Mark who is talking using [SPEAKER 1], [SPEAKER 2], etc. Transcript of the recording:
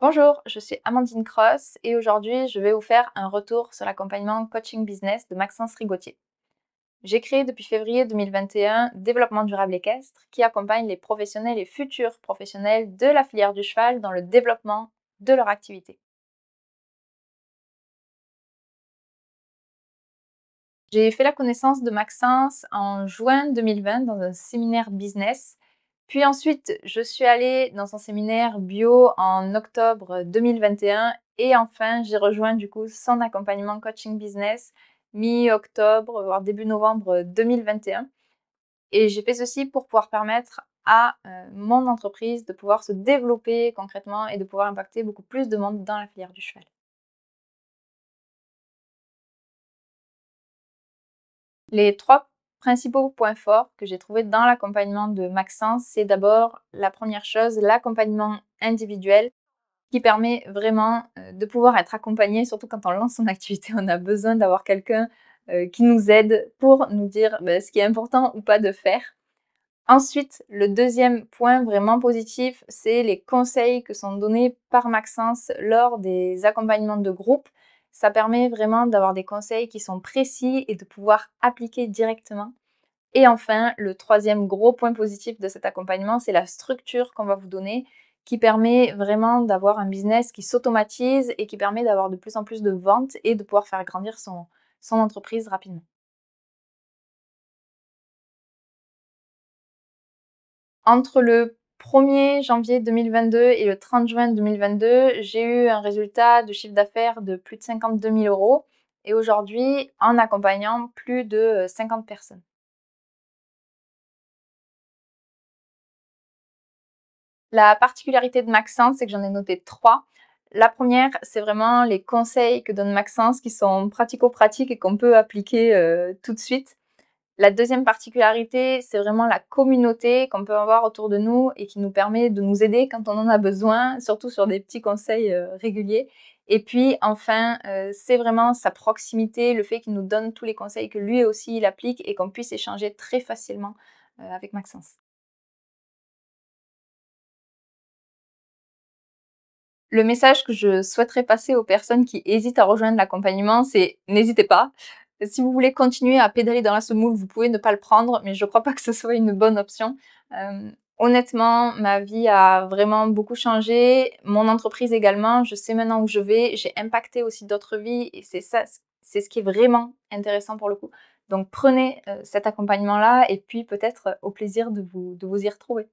[SPEAKER 1] Bonjour, je suis Amandine Cross et aujourd'hui je vais vous faire un retour sur l'accompagnement coaching business de Maxence Rigotier. J'ai créé depuis février 2021 Développement durable équestre qui accompagne les professionnels et futurs professionnels de la filière du cheval dans le développement de leur activité. J'ai fait la connaissance de Maxence en juin 2020 dans un séminaire business puis ensuite, je suis allée dans son séminaire bio en octobre 2021 et enfin, j'ai rejoint du coup son accompagnement coaching business mi-octobre, voire début novembre 2021. Et j'ai fait ceci pour pouvoir permettre à euh, mon entreprise de pouvoir se développer concrètement et de pouvoir impacter beaucoup plus de monde dans la filière du cheval. Les trois principaux points forts que j'ai trouvé dans l'accompagnement de Maxence, c'est d'abord la première chose, l'accompagnement individuel qui permet vraiment euh, de pouvoir être accompagné, surtout quand on lance son activité, on a besoin d'avoir quelqu'un euh, qui nous aide pour nous dire ben, ce qui est important ou pas de faire. Ensuite, le deuxième point vraiment positif, c'est les conseils que sont donnés par Maxence lors des accompagnements de groupe ça permet vraiment d'avoir des conseils qui sont précis et de pouvoir appliquer directement. Et enfin, le troisième gros point positif de cet accompagnement, c'est la structure qu'on va vous donner qui permet vraiment d'avoir un business qui s'automatise et qui permet d'avoir de plus en plus de ventes et de pouvoir faire grandir son, entreprise rapidement. Entre le 1er janvier 2022 et le 30 juin 2022, j'ai eu un résultat de chiffre d'affaires de plus de 52 000 euros et aujourd'hui en accompagnant plus de 50 euh, personnes. La particularité de Maxence, c'est que j'en ai noté trois. La première, c'est vraiment les conseils que donne Maxence qui sont pratico-pratiques et qu'on peut appliquer euh, tout de suite. La deuxième particularité, c'est vraiment la communauté qu'on peut avoir autour de nous et qui nous permet de nous aider quand on en a besoin, surtout sur des petits conseils euh, réguliers. Et puis enfin, euh, c'est vraiment sa proximité, le fait qu'il nous donne tous les conseils que lui aussi il applique et qu'on puisse échanger très facilement euh, avec Maxence. Le message que je souhaiterais passer aux personnes qui hésitent à rejoindre l'accompagnement, c'est n'hésitez pas. Si vous voulez continuer à pédaler dans la semoule, vous pouvez ne pas le prendre, mais je ne crois pas que ce soit une bonne option. Euh, honnêtement, ma vie a vraiment beaucoup changé, mon entreprise également. Je sais maintenant où je vais. J'ai impacté aussi d'autres vies et c'est ça, c'est ce qui est vraiment intéressant pour le coup. Donc prenez euh, cet accompagnement-là et puis peut-être au plaisir de vous, de vous y retrouver.